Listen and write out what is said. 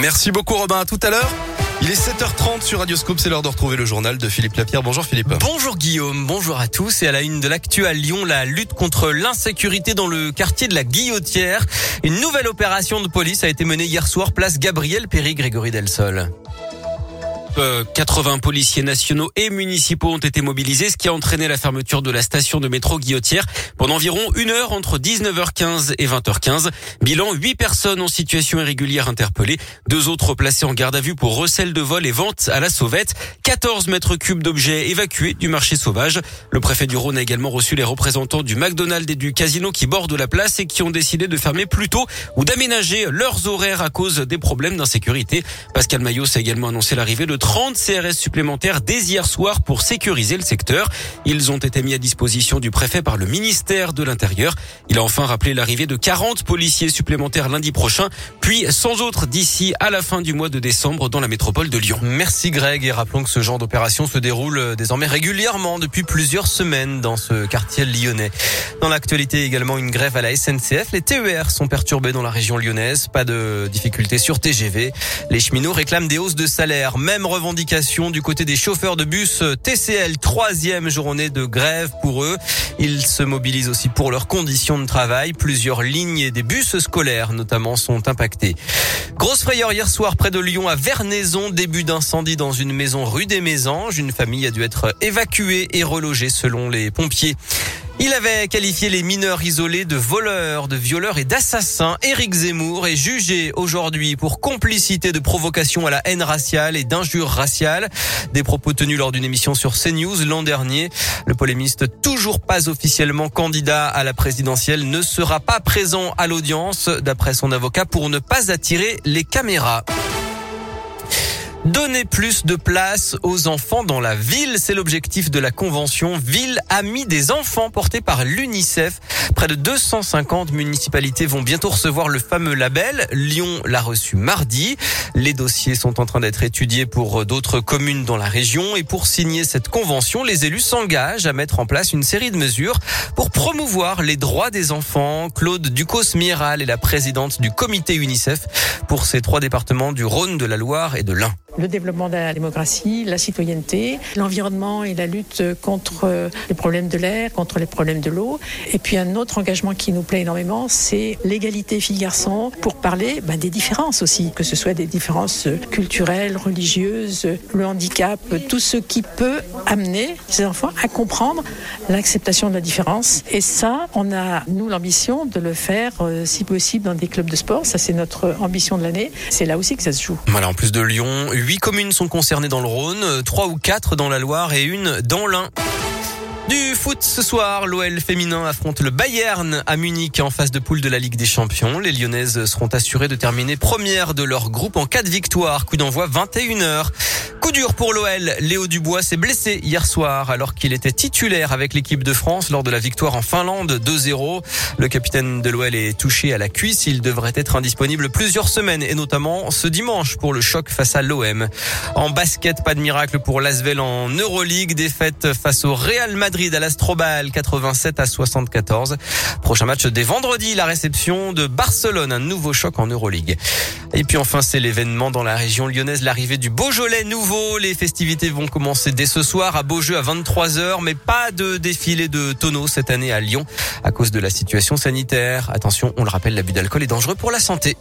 Merci beaucoup Robin, à tout à l'heure. Il est 7h30 sur Radioscope, c'est l'heure de retrouver le journal de Philippe Lapierre. Bonjour Philippe. Bonjour Guillaume, bonjour à tous. Et à la une de l'actu à Lyon, la lutte contre l'insécurité dans le quartier de la Guillotière. Une nouvelle opération de police a été menée hier soir, place Gabriel Péry, Grégory Delsol. 80 policiers nationaux et municipaux ont été mobilisés, ce qui a entraîné la fermeture de la station de métro Guillotière pendant environ une heure entre 19h15 et 20h15. Bilan, 8 personnes en situation irrégulière interpellées, deux autres placées en garde à vue pour recel de vol et vente à la sauvette, 14 mètres cubes d'objets évacués du marché sauvage. Le préfet du Rhône a également reçu les représentants du McDonald's et du casino qui bordent la place et qui ont décidé de fermer plus tôt ou d'aménager leurs horaires à cause des problèmes d'insécurité. Pascal Maillot a également annoncé l'arrivée de 30 CRS supplémentaires dès hier soir pour sécuriser le secteur. Ils ont été mis à disposition du préfet par le ministère de l'Intérieur. Il a enfin rappelé l'arrivée de 40 policiers supplémentaires lundi prochain, puis sans autres d'ici à la fin du mois de décembre dans la métropole de Lyon. Merci Greg et rappelons que ce genre d'opération se déroule désormais régulièrement depuis plusieurs semaines dans ce quartier lyonnais. Dans l'actualité également une grève à la SNCF. Les TER sont perturbés dans la région lyonnaise. Pas de difficultés sur TGV. Les cheminots réclament des hausses de salaire. Même revendication du côté des chauffeurs de bus TCL. Troisième journée de grève pour eux. Ils se mobilisent aussi pour leurs conditions de travail. Plusieurs lignes des bus scolaires notamment sont impactés. Grosse frayeur hier soir près de Lyon à Vernaison. Début d'incendie dans une maison rue des Mésanges. Une famille a dû être évacuée et relogée selon les pompiers. Il avait qualifié les mineurs isolés de voleurs, de violeurs et d'assassins. Éric Zemmour est jugé aujourd'hui pour complicité de provocation à la haine raciale et d'injures raciales. Des propos tenus lors d'une émission sur CNews l'an dernier. Le polémiste, toujours pas officiellement candidat à la présidentielle, ne sera pas présent à l'audience, d'après son avocat, pour ne pas attirer les caméras. Donner plus de place aux enfants dans la ville, c'est l'objectif de la convention Ville Amie des enfants portée par l'UNICEF. Près de 250 municipalités vont bientôt recevoir le fameux label. Lyon l'a reçu mardi. Les dossiers sont en train d'être étudiés pour d'autres communes dans la région et pour signer cette convention, les élus s'engagent à mettre en place une série de mesures pour promouvoir les droits des enfants. Claude Ducos-Miral est la présidente du comité UNICEF pour ces trois départements du Rhône, de la Loire et de l'Ain le développement de la démocratie, la citoyenneté, l'environnement et la lutte contre les problèmes de l'air, contre les problèmes de l'eau. Et puis un autre engagement qui nous plaît énormément, c'est l'égalité filles-garçons pour parler ben, des différences aussi, que ce soit des différences culturelles, religieuses, le handicap, tout ce qui peut amener ces enfants à comprendre l'acceptation de la différence. Et ça, on a, nous, l'ambition de le faire, euh, si possible, dans des clubs de sport. Ça, c'est notre ambition de l'année. C'est là aussi que ça se joue. Voilà, en plus de Lyon, Huit communes sont concernées dans le Rhône, trois ou quatre dans la Loire et une dans l'Ain. Du foot ce soir, l'OL féminin affronte le Bayern à Munich en phase de poule de la Ligue des Champions. Les Lyonnaises seront assurées de terminer première de leur groupe en cas de victoire. Coup d'envoi 21h. Coup dur pour l'OL. Léo Dubois s'est blessé hier soir alors qu'il était titulaire avec l'équipe de France lors de la victoire en Finlande 2-0. Le capitaine de l'OL est touché à la cuisse. Il devrait être indisponible plusieurs semaines et notamment ce dimanche pour le choc face à l'OM. En basket, pas de miracle pour l'Asvel en Euroleague. Défaite face au Real Madrid à l'Astrobal 87 à 74. Prochain match dès vendredi, la réception de Barcelone. Un nouveau choc en Euroleague. Et puis enfin, c'est l'événement dans la région lyonnaise, l'arrivée du Beaujolais nouveau. Les festivités vont commencer dès ce soir à Beaujeu à 23h, mais pas de défilé de tonneaux cette année à Lyon à cause de la situation sanitaire. Attention, on le rappelle, l'abus d'alcool est dangereux pour la santé.